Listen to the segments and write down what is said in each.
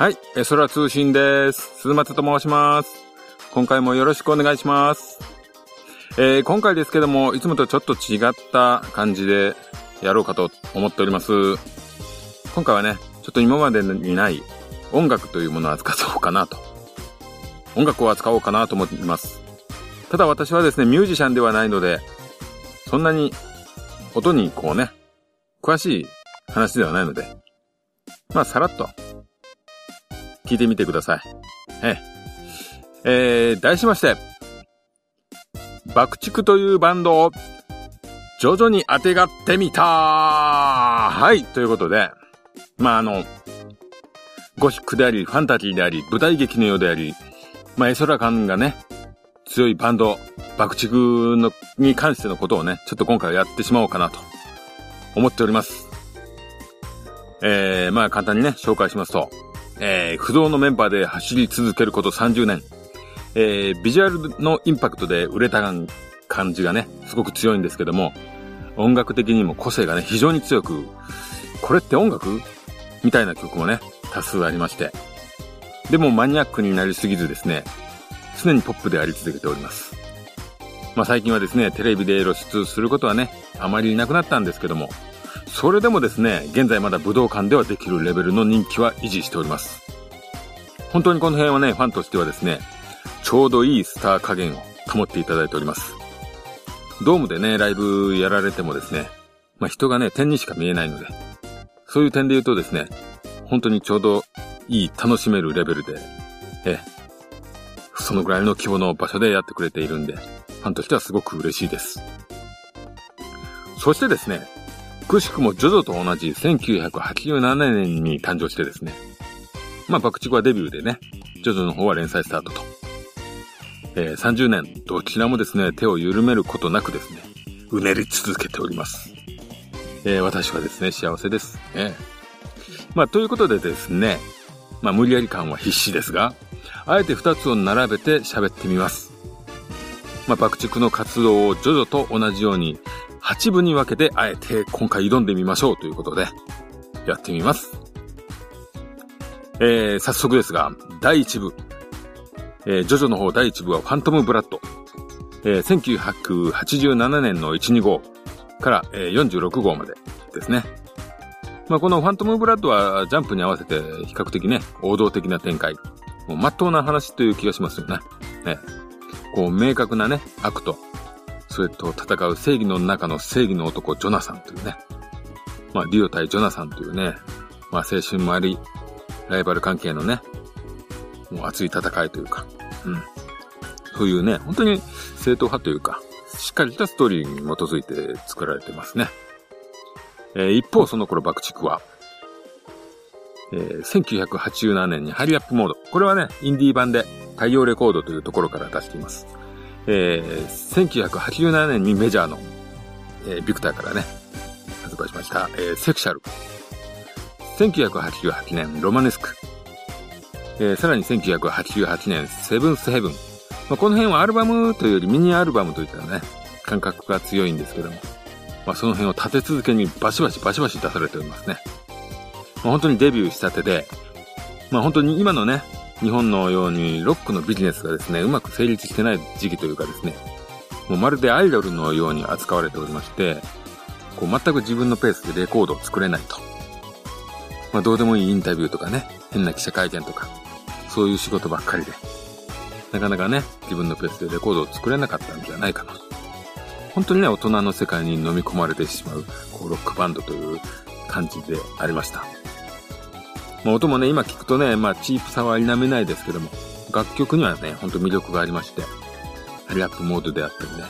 はい、え空通信です。鈴松と申します。今回もよろしくお願いします。えー今回ですけども、いつもとちょっと違った感じでやろうかと思っております。今回はね、ちょっと今までにない音楽というものを扱おうかなと。音楽を扱おうかなと思っています。ただ私はですね、ミュージシャンではないので、そんなに音にこうね、詳しい話ではないので、まあさらっと聞いてみてください。ええ。えー、題しまして、爆竹というバンドを徐々に当てがってみたはい、ということで、まああの、ゴシックであり、ファンタジーであり、舞台劇のようであり、まあ絵空感がね、強いバンド、爆竹の、に関してのことをね、ちょっと今回はやってしまおうかなと思っております。えー、まあ簡単にね、紹介しますと、えー、不動のメンバーで走り続けること30年。えー、ビジュアルのインパクトで売れた感じがね、すごく強いんですけども、音楽的にも個性がね、非常に強く、これって音楽みたいな曲もね、多数ありまして。でもマニアックになりすぎずですね、常にポップであり続けております。まあ最近はですね、テレビで露出することはね、あまりなくなったんですけども、それでもですね、現在まだ武道館ではできるレベルの人気は維持しております。本当にこの辺はね、ファンとしてはですね、ちょうどいいスター加減を保っていただいております。ドームでね、ライブやられてもですね、まあ人がね、点にしか見えないので、そういう点で言うとですね、本当にちょうどいい楽しめるレベルで、ええ、そのぐらいの規模の場所でやってくれているんで、ファンとしてはすごく嬉しいです。そしてですね、くしくもジョジョと同じ1987年に誕生してですね。まあ、爆竹はデビューでね、ジョジョの方は連載スタートと。えー30年、どちらもですね、手を緩めることなくですね、うねり続けております。えー私はですね、幸せです。ええまあ、ということでですね、まあ、無理やり感は必死ですが、あえて二つを並べて喋ってみます。まあ、爆竹の活動をジョジョと同じように、8部に分けて、あえて今回挑んでみましょうということで、やってみます。えー、早速ですが、第1部。えー、ジョジョの方第1部はファントムブラッド。えー、1987年の1、2号から、えー、46号までですね。まあ、このファントムブラッドはジャンプに合わせて比較的ね、王道的な展開。もう真っ当な話という気がしますよね。ね。こう、明確なね、悪と、それと戦う正義の中の正義の男、ジョナサンというね。まあ、デュオ対ジョナサンというね、まあ、青春もあり、ライバル関係のね、もう熱い戦いというか、うん。そういうね、本当に正統派というか、しっかりしたストーリーに基づいて作られてますね。えー一方その頃爆竹は、えー1987年にハリアップモード。これはね、インディー版で太陽レコードというところから出しています。えー1987年にメジャーの、えービクターからね、発売しました、えーセクシャル。1988年、ロマネスク。えーさらに1988年、セブンスヘブン。まあ、この辺はアルバムというよりミニアルバムといったね、感覚が強いんですけども。まあ、その辺を立て続けにバシバシバシバシ出されておりますね。まあ、本当にデビューしたてで、まあ本当に今のね、日本のようにロックのビジネスがですね、うまく成立してない時期というかですね、もうまるでアイドルのように扱われておりまして、こう全く自分のペースでレコードを作れないと。まあどうでもいいインタビューとかね、変な記者会見とか、そういう仕事ばっかりで、なかなかね、自分のペースでレコードを作れなかったんじゃないかなと。本当にね、大人の世界に飲み込まれてしまう、こう、ロックバンドという感じでありました。まあ、音もね、今聞くとね、まあ、チープさは否めないですけども、楽曲にはね、ほんと魅力がありまして、ハリアップモードであったりね、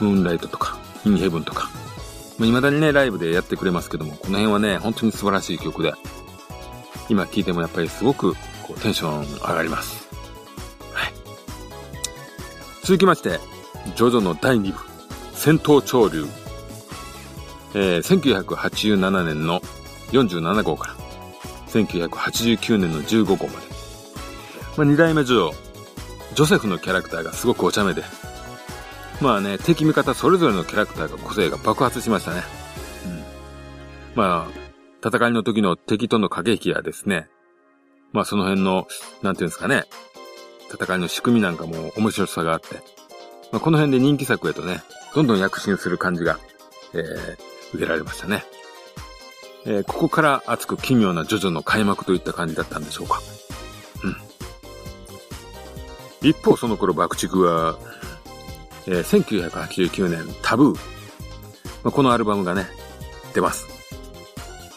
ムーンライトとか、インヘブンとか、まあ、未だにね、ライブでやってくれますけども、この辺はね、本当に素晴らしい曲で、今聴いてもやっぱりすごく、こう、テンション上がります。はい。続きまして、ジョジョの第2部、戦闘潮流。えー、1987年の47号から、1989年の15号まで。まあ、二代目ジョジョ、ジョセフのキャラクターがすごくお茶目で、まあね、敵味方それぞれのキャラクターが個性が爆発しましたね。うん。まあ、戦いの時の敵との駆け引きやですね、まあその辺の、なんていうんですかね、戦いの仕組みなんかも面白さがあって、まあ、この辺で人気作へとね、どんどん躍進する感じが、えー、受けられましたね。えー、ここから熱く奇妙なジョジョの開幕といった感じだったんでしょうか。うん。一方その頃爆竹は、えー、1989年タブー。まあ、このアルバムがね、出ます。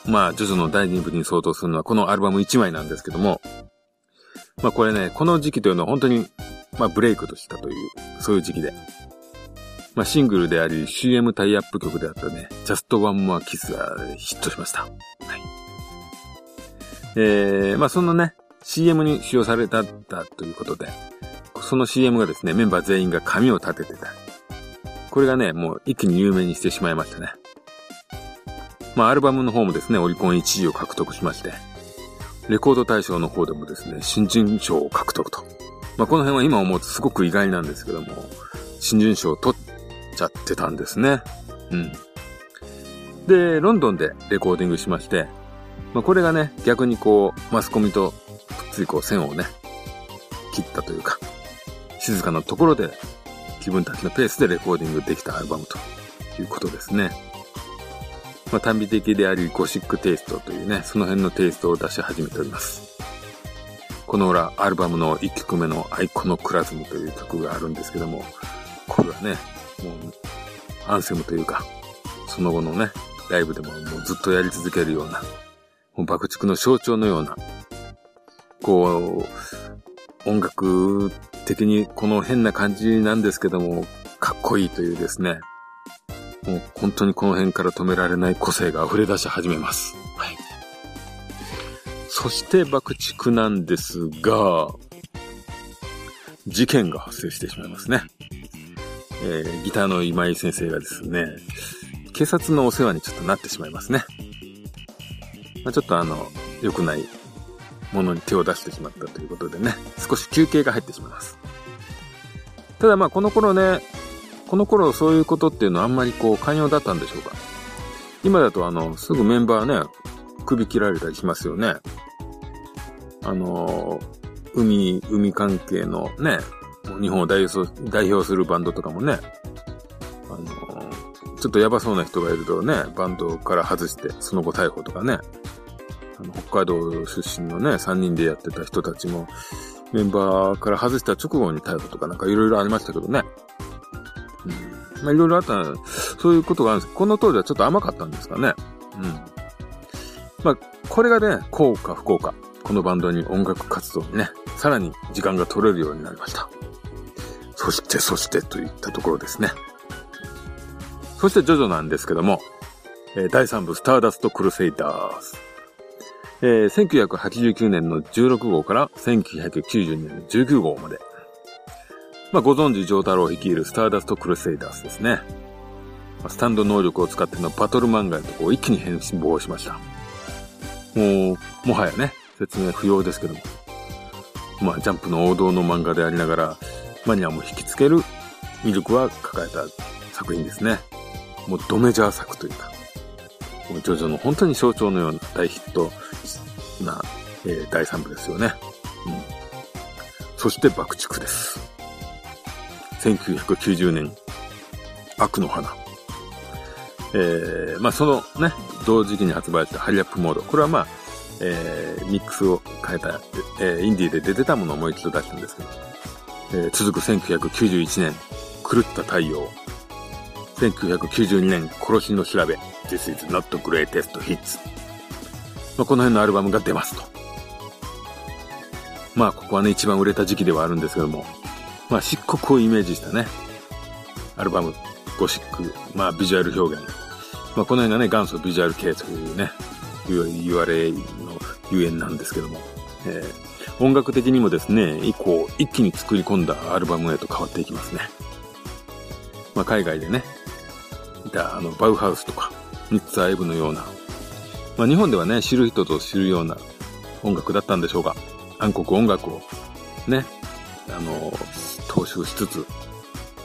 まあ、ジョジョの第2部に相当するのはこのアルバム1枚なんですけども、まあこれね、この時期というのは本当に、まあブレイクとしたという、そういう時期で。まあシングルであり CM タイアップ曲であったね、Just One More Kiss がヒットしました。はい。えー、まあそのね、CM に使用されたということで、その CM がですね、メンバー全員が髪を立ててた。これがね、もう一気に有名にしてしまいましたね。まあアルバムの方もですね、オリコン1位を獲得しまして、レコード大賞の方でもですね、新人賞を獲得と。まあ、この辺は今思うとすごく意外なんですけども、新人賞を取っちゃってたんですね。うん。で、ロンドンでレコーディングしまして、まあ、これがね、逆にこう、マスコミとくっついこう線をね、切ったというか、静かなところで自分たちのペースでレコーディングできたアルバムということですね。まあ、短美的でありゴシックテイストというね、その辺のテイストを出し始めております。この裏、アルバムの1曲目のアイコノクラズムという曲があるんですけども、これはね、もう、アンセムというか、その後のね、ライブでももうずっとやり続けるような、もう爆竹の象徴のような、こう、音楽的にこの変な感じなんですけども、かっこいいというですね、もう本当にこの辺から止められない個性が溢れ出し始めます。はい。そして爆竹なんですが、事件が発生してしまいますね。えー、ギターの今井先生がですね、警察のお世話にちょっとなってしまいますね。まあ、ちょっとあの、良くないものに手を出してしまったということでね、少し休憩が入ってしまいます。ただまあこの頃ね、この頃そういうことっていうのはあんまりこう寛容だったんでしょうか今だとあの、すぐメンバーね、首切られたりしますよね。あの、海、海関係のね、日本を代表するバンドとかもね、あの、ちょっとやばそうな人がいるとね、バンドから外して、その後逮捕とかね、あの北海道出身のね、3人でやってた人たちも、メンバーから外した直後に逮捕とかなんかいろいろありましたけどね。うんまあいろいろあった、そういうことがあるんですこの当時はちょっと甘かったんですかね。うん。まあ、これがね、効か不幸か。このバンドに音楽活動にね、さらに時間が取れるようになりました。そして、そしてといったところですね。そして、ジョジョなんですけども、え、第3部、スターダスト・クルセイダーズ。えー、1989年の16号から1992年の19号まで、まあ、ご存知、ジョー太郎率いるスターダストクルセイダースですね。スタンド能力を使ってのバトル漫画へとこう一気に変貌しました。もう、もはやね、説明不要ですけども。まあ、ジャンプの王道の漫画でありながら、マニアも引きつける魅力は抱えた作品ですね。もうドメジャー作というか、もうジョジョの本当に象徴のような大ヒットな、えー、第3部ですよね。うん。そして爆竹です。1990年、悪の花。えー、まあそのね、同時期に発売したハリアップモード。これはまあ、えー、ミックスを変えた、えー、インディーで出てたものをもう一度出したんですけど、えー、続く1991年、狂った太陽。1992年、殺しの調べ。This is not greatest hits。まあ、この辺のアルバムが出ますと。まあ、ここはね、一番売れた時期ではあるんですけども、まあ、漆黒をイメージしたね、アルバム、ゴシック、まあ、ビジュアル表現。まあ、この辺がね、元祖ビジュアル系というね、言われのゆえんなんですけども、えー、音楽的にもですね、以降、一気に作り込んだアルバムへと変わっていきますね。まあ、海外でね、いた、あの、バウハウスとか、ニッツ・アイブのような、まあ、日本ではね、知る人と知るような音楽だったんでしょうか。暗黒音楽を、ね、あの、踏襲しつつ、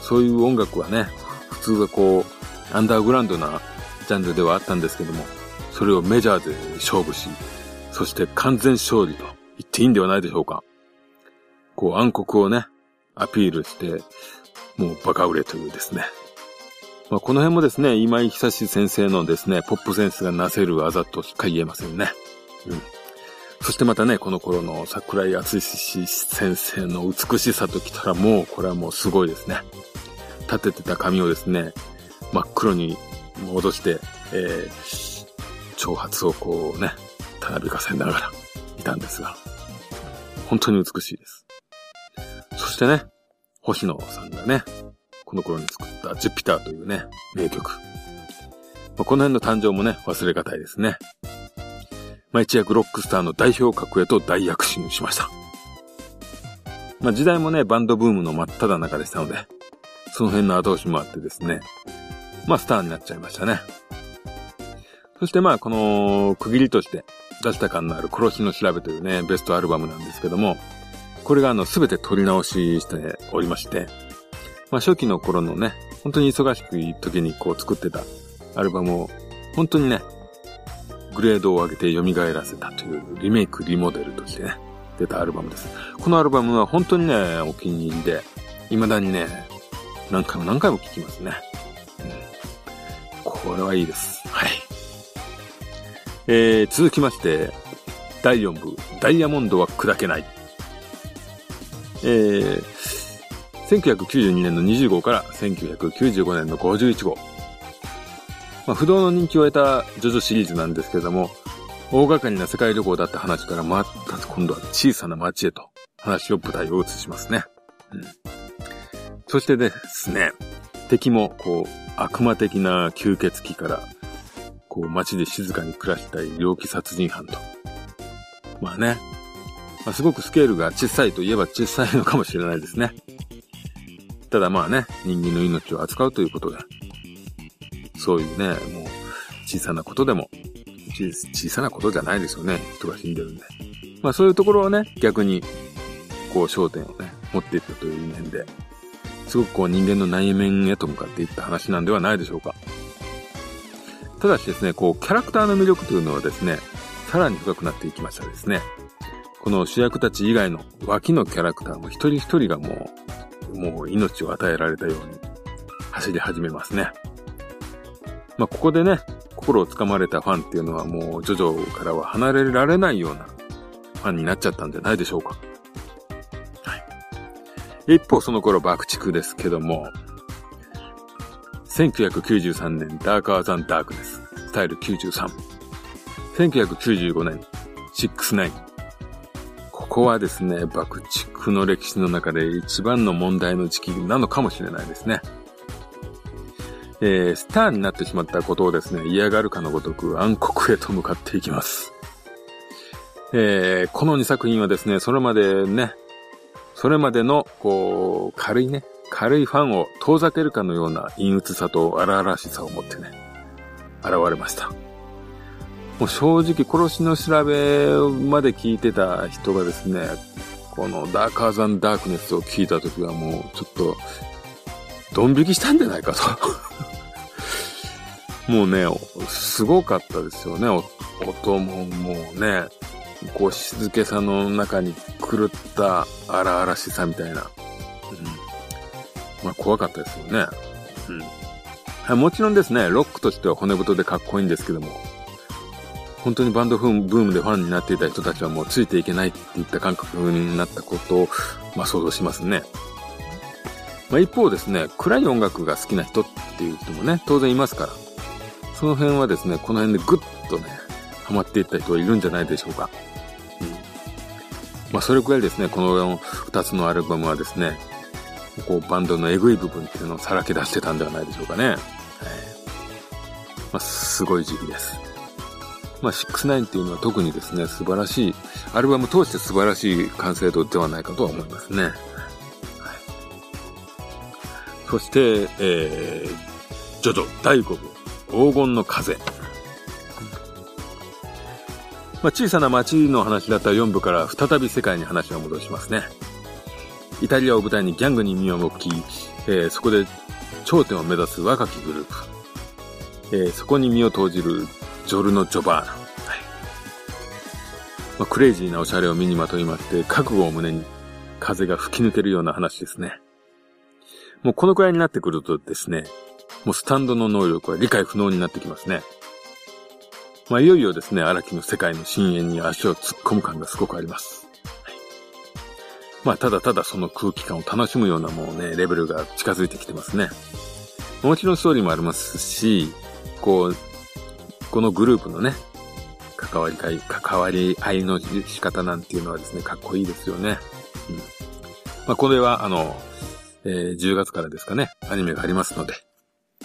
そういう音楽はね、普通はこう、アンダーグラウンドなジャンルではあったんですけども、それをメジャーで勝負し、そして完全勝利と言っていいんではないでしょうか。こう暗黒をね、アピールして、もうバカ売れというですね。まあ、この辺もですね、今井久志先生のですね、ポップセンスがなせる技としか言えませんね。うん。そしてまたね、この頃の桜井敦先生の美しさときたらもう、これはもうすごいですね。立ててた髪をですね、真っ黒に戻して、えー、長髪をこうね、たなびかせながらいたんですが、本当に美しいです。そしてね、星野さんがね、この頃に作ったジュピターというね、名曲。まあ、この辺の誕生もね、忘れがたいですね。まあ、一躍ロックスターの代表格へと大躍進しました。まあ、時代もね、バンドブームの真っ只中でしたので、その辺の後押しもあってですね、まあ、スターになっちゃいましたね。そしてまあ、この区切りとして出した感のある殺しの調べというね、ベストアルバムなんですけども、これがあの、すべて撮り直ししておりまして、まあ、初期の頃のね、本当に忙しくいい時にこう作ってたアルバムを、本当にね、グレードを上げて蘇らせたというリメイク、リモデルとしてね、出たアルバムです。このアルバムは本当にね、お気に入りで、未だにね、何回も何回も聴きますね。うん、これはいいです。はい。えー、続きまして、第4部、ダイヤモンドは砕けない。えー、1992年の20号から1995年の51号。まあ、不動の人気を得たジョジョシリーズなんですけれども、大掛かりな世界旅行だった話からまた今度は小さな街へと話を舞台を移しますね。うん。そしてですね、敵もこう悪魔的な吸血鬼からこう街で静かに暮らしたい猟奇殺人犯と。まあね、まあ、すごくスケールが小さいといえば小さいのかもしれないですね。ただまあね、人間の命を扱うということで、そういうね、もう、小さなことでも、小さなことじゃないですよね。人が死んでるんで。まあそういうところをね、逆に、こう焦点をね、持っていったという面で、すごくこう人間の内面へと向かっていった話なんではないでしょうか。ただしですね、こう、キャラクターの魅力というのはですね、さらに深くなっていきましたですね。この主役たち以外の脇のキャラクターも一人一人がもう、もう命を与えられたように走り始めますね。まあ、ここでね、心をつかまれたファンっていうのはもう、ジョジョからは離れられないようなファンになっちゃったんじゃないでしょうか。はい。一方、その頃爆竹ですけども、1993年、ダーカーザンダークネス、スタイル93。1995年、69。ここはですね、爆竹の歴史の中で一番の問題の時期なのかもしれないですね。えー、スターになってしまったことをですね、嫌がるかのごとく暗黒へと向かっていきます。えー、この2作品はですね、それまでね、それまでの、こう、軽いね、軽いファンを遠ざけるかのような陰鬱さと荒々しさを持ってね、現れました。もう正直殺しの調べまで聞いてた人がですね、このダーカーザンダークネスを聞いた時はもうちょっと、ドン引きしたんじゃないかと もうね、すごかったですよね。音ももうね、こう静けさの中に狂った荒々しさみたいな。うん。まあ怖かったですよね。うん。もちろんですね、ロックとしては骨太でかっこいいんですけども、本当にバンドブームでファンになっていた人たちはもうついていけないっていった感覚になったことを、まあ想像しますね。まあ一方ですね、暗い音楽が好きな人っていう人もね、当然いますから。その辺はですね、この辺でぐっとね、ハマっていった人いるんじゃないでしょうか。うん。まあ、それくらいですね、この二つのアルバムはですね、こう、バンドのエグい部分っていうのをさらけ出してたんではないでしょうかね。はい。まあ、すごい時期です。まあ、69っていうのは特にですね、素晴らしい、アルバム通して素晴らしい完成度ではないかとは思いますね。そして、えー、ジョジョ第5部。黄金の風。まあ、小さな町の話だった4部から再び世界に話を戻しますね。イタリアを舞台にギャングに身を置き、えー、そこで頂点を目指す若きグループ。えー、そこに身を投じるジョルノ・ジョバーナ。はい、まあ、クレイジーなおしゃれを身にまといまして、覚悟を胸に風が吹き抜けるような話ですね。もうこのくらいになってくるとですね、もうスタンドの能力は理解不能になってきますね。まあ、いよいよですね、荒木の世界の深淵に足を突っ込む感がすごくあります。まあ、ただただその空気感を楽しむようなもうね、レベルが近づいてきてますね。もちろんストーリーもありますし、こう、このグループのね、関わりかい、関わり合いの仕方なんていうのはですね、かっこいいですよね。うん。まあ、これは、あの、えー、10月からですかね、アニメがありますので、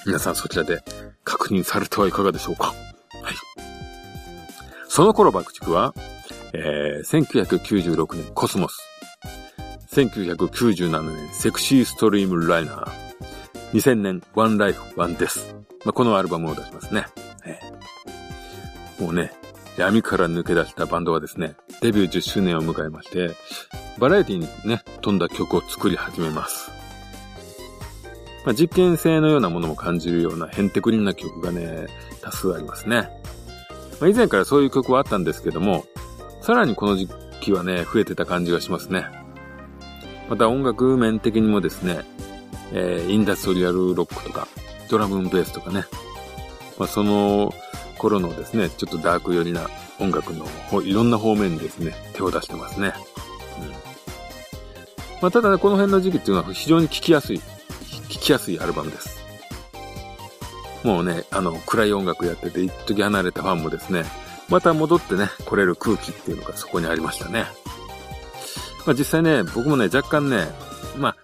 皆さんそちらで確認されてはいかがでしょうか。はい。その頃爆竹は、えー、1996年コスモス。1997年セクシーストリームライナー。2000年ワンライフワンデス。まあ、このアルバムを出しますね。えー、もうね、闇から抜け出したバンドはですね、デビュー10周年を迎えまして、バラエティにね、飛んだ曲を作り始めます。まあ、実験性のようなものも感じるようなヘンテクリンな曲がね、多数ありますね。まあ、以前からそういう曲はあったんですけども、さらにこの時期はね、増えてた感じがしますね。また音楽面的にもですね、えー、インダストリアルロックとか、ドラムベースとかね、まあ、その頃のですね、ちょっとダーク寄りな音楽のいろんな方面にですね、手を出してますね。うん。まあ、ただね、この辺の時期っていうのは非常に聴きやすい、聴きやすいアルバムです。もうね、あの、暗い音楽やってて、一時離れたファンもですね、また戻ってね、来れる空気っていうのがそこにありましたね。まあ実際ね、僕もね、若干ね、まあ、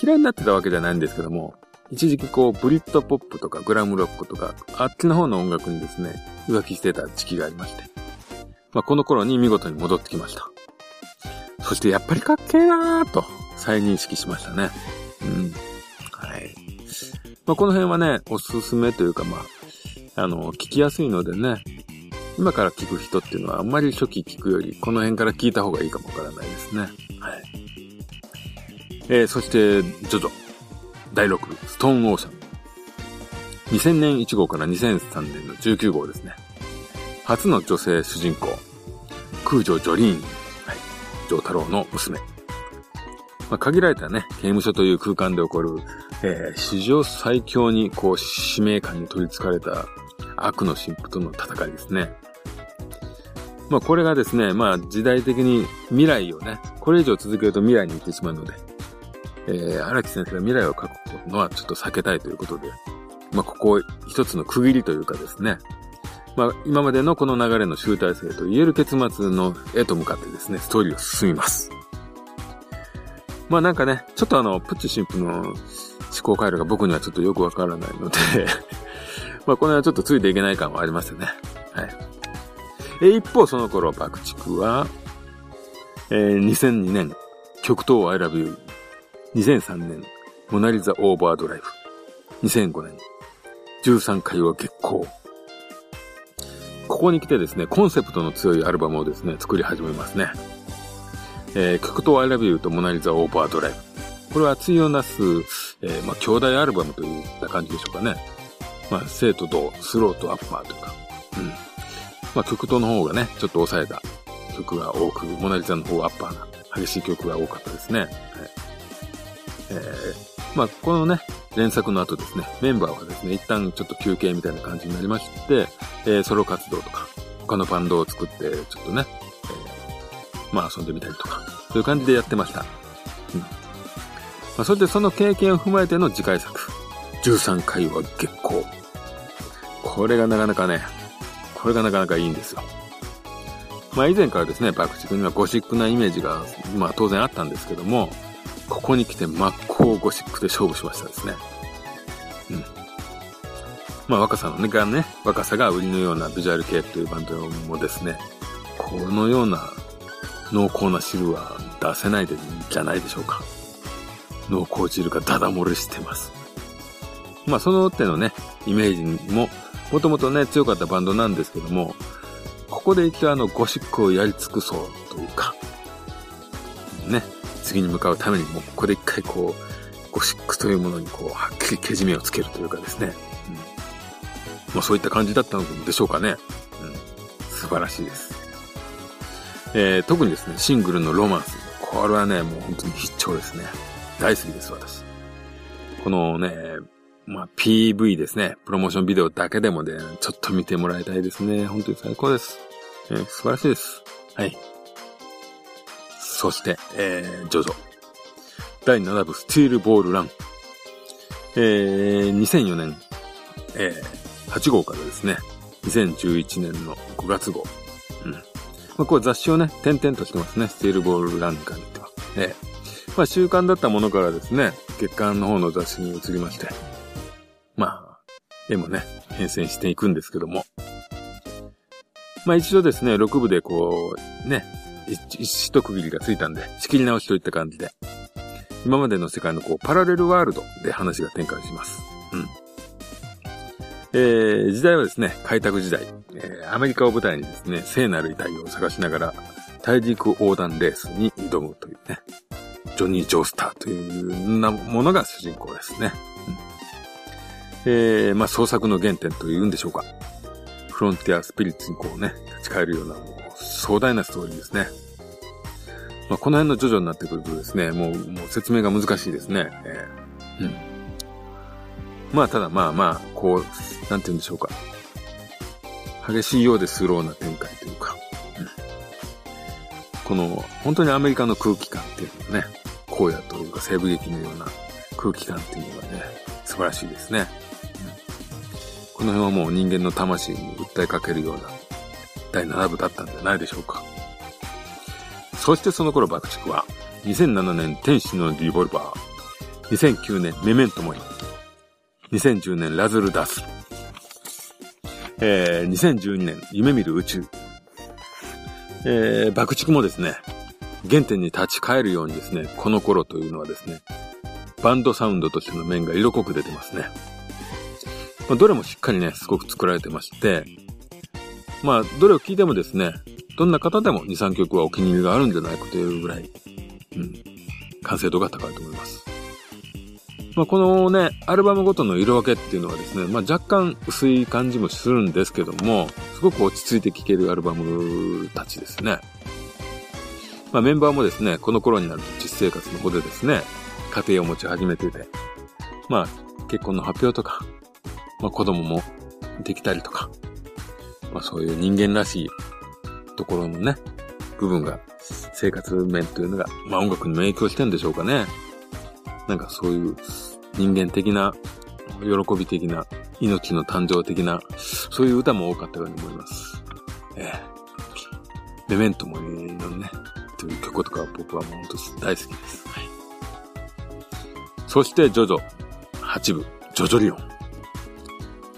嫌いになってたわけじゃないんですけども、一時期こう、ブリッドポップとかグラムロックとか、あっちの方の音楽にですね、浮気してた時期がありまして。まあ、この頃に見事に戻ってきました。そしてやっぱりかっけえなーと再認識しましたね。うん。はい。まあ、この辺はね、おすすめというかまあ、あの、聞きやすいのでね、今から聞く人っていうのはあんまり初期聞くより、この辺から聞いた方がいいかもわからないですね。はい。えー、そして、ジョジョ。第6部、ストーンオーシャン。2000年1号から2003年の19号ですね。初の女性主人公、空女ジョリーン、はい、ジョー太郎の娘。まあ、限られたね、刑務所という空間で起こる、えー、史上最強にこう使命感に取り憑かれた悪の神父との戦いですね。まあこれがですね、まあ時代的に未来をね、これ以上続けると未来に行ってしまうので、えー、荒木先生が未来を書くのはちょっと避けたいということで、まあ、ここ一つの区切りというかですね、まあ、今までのこの流れの集大成と言える結末の絵と向かってですね、ストーリーを進みます。まあなんかね、ちょっとあの、プッチ神父の思考回路が僕にはちょっとよくわからないので まあこれはちょっとついていけない感はありますよね。え一方その頃、爆竹は、えー、2002年、極東 I love you 2003年、モナリザ・オーバードライフ。2005年、13回は月光。ここに来てですね、コンセプトの強いアルバムをですね、作り始めますね。えー、曲と I love you とモナリザ・オーバードライフ。これは対をなす、えー、まあ、兄弟アルバムといった感じでしょうかね。まあ、生徒と、スローとアッパーとか。うん。まあ、曲との方がね、ちょっと抑えた曲が多く、モナリザの方はアッパーな激しい曲が多かったですね。はいえー、まあ、このね、連作の後ですね、メンバーはですね、一旦ちょっと休憩みたいな感じになりまして、えー、ソロ活動とか、他のバンドを作って、ちょっとね、えー、まあ遊んでみたりとか、そういう感じでやってました。うん。まあ、それでその経験を踏まえての次回作、13回は月光。これがなかなかね、これがなかなかいいんですよ。まあ以前からですね、爆竹にはゴシックなイメージが、まあ当然あったんですけども、ここに来て真っ向ゴシックで勝負しましたですね。うん。まあ若さのね、がね、若さが売りのようなビジュアル系というバンドもですね、このような濃厚な汁は出せないでじゃないでしょうか。濃厚汁がダダ漏れしてます。まあその手のね、イメージも、もともとね、強かったバンドなんですけども、ここで一応あのゴシックをやり尽くそうというか、ね、次に向かうためにも、ここで一回こう、ゴシックというものにこう、はっきりけじめをつけるというかですね。うん。まあそういった感じだったのでしょうかね。うん。素晴らしいです。えー、特にですね、シングルのロマンス。これはね、もう本当に必聴ですね。大好きです、私。このね、まあ、PV ですね。プロモーションビデオだけでもね、ちょっと見てもらいたいですね。本当に最高です。えー、素晴らしいです。はい。そして、えー、ジョジョ。第7部スティールボールラン。えー、2004年、えー、8号からですね、2011年の5月号。うん。まあ、これ雑誌をね、点々としてますね。スティールボールランからっては。えー、まあ、週刊だったものからですね、月刊の方の雑誌に移りまして、まあ、絵もね、変遷していくんですけども。まあ一度ですね、6部でこう、ね、一区切りがついたんで、仕切り直しといった感じで、今までの世界のこう、パラレルワールドで話が展開します。うん。えー、時代はですね、開拓時代、えー、アメリカを舞台にですね、聖なる遺体を探しながら、大陸横断レースに挑むというね、ジョニー・ジョースターというなものが主人公ですね。えー、まあ創作の原点というんでしょうか。フロンティアスピリッツにこうね、立ち返るようなもう壮大なストーリーですね。まあ、この辺のジョジョになってくるとですね、もう、もう説明が難しいですね。えー、うん。まあ、ただまあまあ、こう、なんて言うんでしょうか。激しいようでスローな展開というか、うん、この、本当にアメリカの空気感っていうのがね、荒野というか西部劇のような空気感っていうのがね、素晴らしいですね。この辺はもう人間の魂に訴えかけるような第7部だったんじゃないでしょうか。そしてその頃爆竹は、2007年天使のリボルバー、2009年メメントモリ、2010年ラズルダス、えー、2012年夢見る宇宙、えー、爆竹もですね、原点に立ち返るようにですね、この頃というのはですね、バンドサウンドとしての面が色濃く出てますね。まあ、どれもしっかりね、すごく作られてまして、まあ、どれを聴いてもですね、どんな方でも2、3曲はお気に入りがあるんじゃないかというぐらい、うん、完成度が高いと思います。まあ、このね、アルバムごとの色分けっていうのはですね、まあ、若干薄い感じもするんですけども、すごく落ち着いて聴けるアルバムたちですね。まあ、メンバーもですね、この頃になると実生活の方でですね、家庭を持ち始めてて、まあ、結婚の発表とか、まあ、子供もできたりとか、まあそういう人間らしいところのね、部分が、生活面というのが、まあ音楽にも影響してんでしょうかね。なんかそういう人間的な、喜び的な、命の誕生的な、そういう歌も多かったように思います。ええメメントモリのね、という曲とか僕はもう本当大好きです。はい。そして、ジョジョ8部、ジョジョリオン。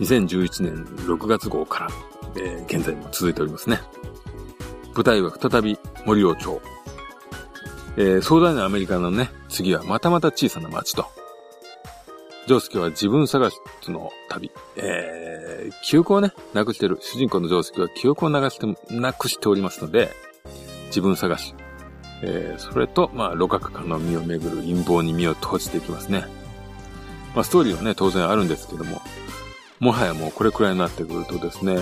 2011年6月号からえー、現在も続いておりますね。舞台は再び森尾町。えー、壮大なアメリカのね、次はまたまた小さな町と。ジョースケは自分探しの旅。えー、記憶をね、なくしてる。主人公のジョースケは記憶を流して、なくしておりますので、自分探し。えー、それと、まあ、路角間の身をめぐる陰謀に身を閉じていきますね。まあ、ストーリーはね、当然あるんですけども、もはやもうこれくらいになってくるとですね、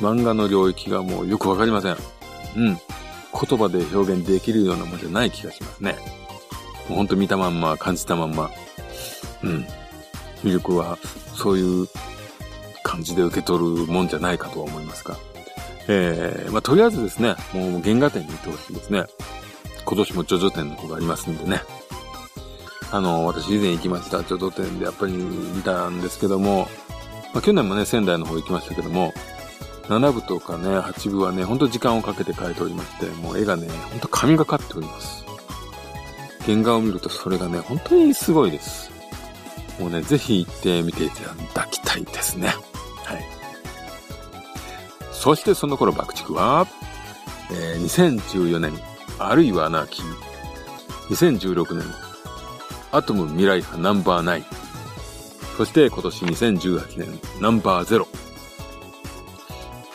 漫画の領域がもうよくわかりません。うん。言葉で表現できるようなものじゃない気がしますね。もうほんと見たまんま、感じたまんま。うん。魅力は、そういう感じで受け取るもんじゃないかとは思いますが。えー、まあ、とりあえずですね、もう原画展に行ってほしいですね。今年もジョジョ展の方がありますんでね。あの、私以前行きました、ジョジョ展でやっぱり見たんですけども、まあ、去年もね、仙台の方行きましたけども、7部とかね、8部はね、ほんと時間をかけて描いておりまして、もう絵がね、ほんと神がかっております。原画を見るとそれがね、本当にすごいです。もうね、ぜひ行ってみていただきたいですね。はい。そしてその頃爆竹は、えー、2014年、あるいはアナーキー。2016年、アトム未来派ナンバー9。そして今年2018年、ナンバー0。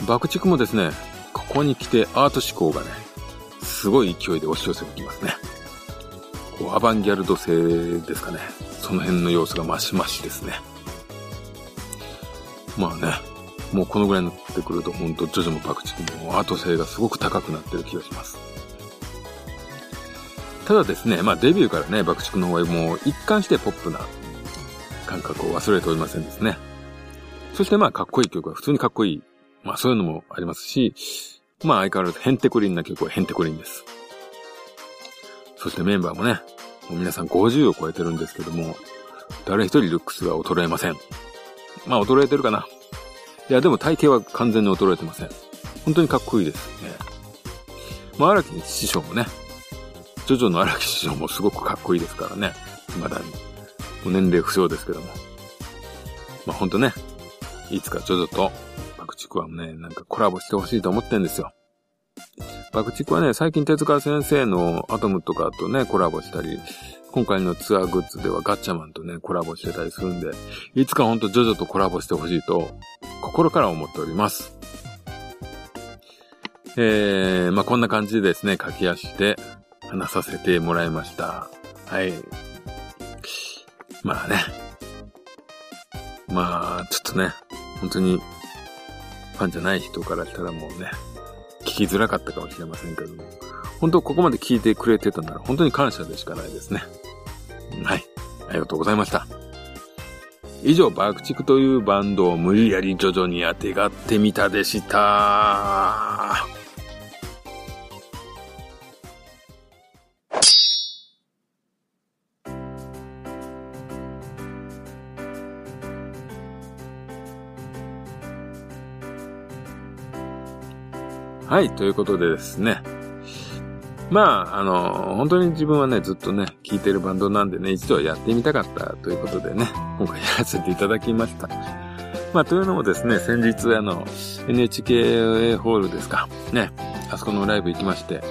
爆竹もですね、ここに来てアート思考がね、すごい勢いで押し寄せてきますね。こうアバンギャルド性ですかね。その辺の要素がマシマシですね。まあね、もうこのぐらいになってくると、ほんとジョジョも爆竹も後性がすごく高くなってる気がします。ただですね、まあデビューからね、爆竹の方はもう一貫してポップな感覚を忘れておりませんですね。そしてまあかっこいい曲は普通にかっこいい。まあそういうのもありますし、まあ相変わらずヘンテクリンな曲はヘンテクリンです。そしてメンバーもね、もう皆さん50を超えてるんですけども、誰一人ルックスが衰えません。まあ衰えてるかな。いやでも体型は完全に衰えてません。本当にかっこいいですね。まあ荒木師匠もね、ジョジョの荒木師匠もすごくかっこいいですからね。未だに。もう年齢不詳ですけども。まあほんとね、いつかジョジョと爆竹はね、なんかコラボしてほしいと思ってんですよ。爆竹はね、最近手塚先生のアトムとかとね、コラボしたり、今回のツアーグッズではガッチャマンとね、コラボしてたりするんで、いつかほんとジョジョとコラボしてほしいと、心から思っております。えー、まあ、こんな感じでですね、駆け足で話させてもらいました。はい。まあね。まあ、ちょっとね、本当に、ファンじゃない人からしたらもうね、聞きづらかったかもしれませんけども、本当ここまで聞いてくれてたなら本当に感謝でしかないですね。はい。ありがとうございました。以上、爆竹というバンドを無理やり徐々に当てがってみたでした。はい、ということでですね。まあ、あの、本当に自分はね、ずっとね、聴いてるバンドなんでね、一度はやってみたかったということでね、今回やらせていただきました。まあ、というのもですね、先日あの、NHK ホールですか。ね、あそこのライブ行きまして、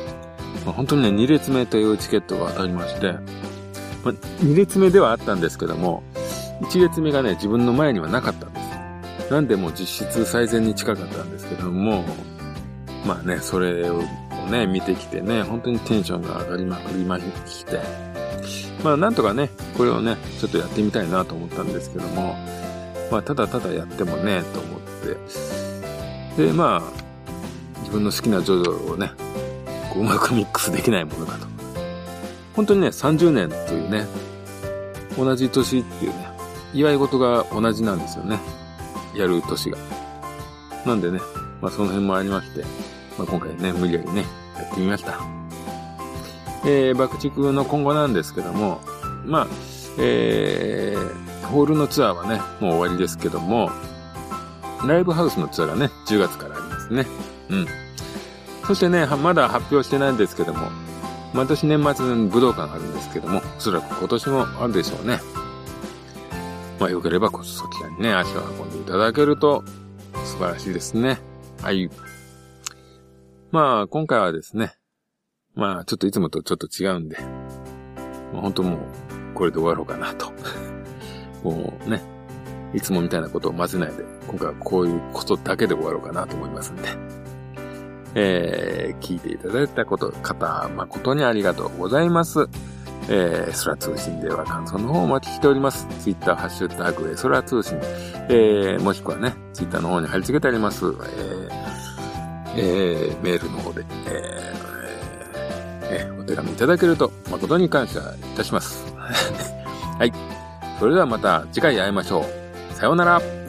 まあ、本当にね、2列目というチケットが当たりまして、まあ、2列目ではあったんですけども、1列目がね、自分の前にはなかったんです。なんでもう実質最善に近かったんですけども、まあね、それをね、見てきてね、本当にテンションが上がりまくりまして、まあなんとかね、これをね、ちょっとやってみたいなと思ったんですけども、まあただただやってもね、と思って、で、まあ、自分の好きなジョジョをね、こううまくミックスできないものかと。本当にね、30年というね、同じ年っていうね、祝い事が同じなんですよね。やる年が。なんでね、まあその辺もありまして、まあ、今回ね、無理やりね、やってみました。えー、爆竹の今後なんですけども、まあ、えー、ホールのツアーはね、もう終わりですけども、ライブハウスのツアーがね、10月からありますね。うん。そしてね、まだ発表してないんですけども、毎年年末に武道館があるんですけども、おそらく今年もあるでしょうね。まあ、よければこそそちらにね、足を運んでいただけると素晴らしいですね。はい。まあ、今回はですね、まあ、ちょっといつもとちょっと違うんで、まあ、本当もう、これで終わろうかなと。もうね、いつもみたいなことを混ぜないで、今回はこういうことだけで終わろうかなと思いますんで。えー、聞いていただいたこと、方、誠にありがとうございます。えー、空通信では感想の方をお待ちしております。ツイッター、ハッシュタグ、空通信、えー、もしくはね、ツイッターの方に貼り付けてあります。えーえー、メールの方で、えーえー、お手紙いただけると誠に感謝いたします。はい。それではまた次回会いましょう。さようなら。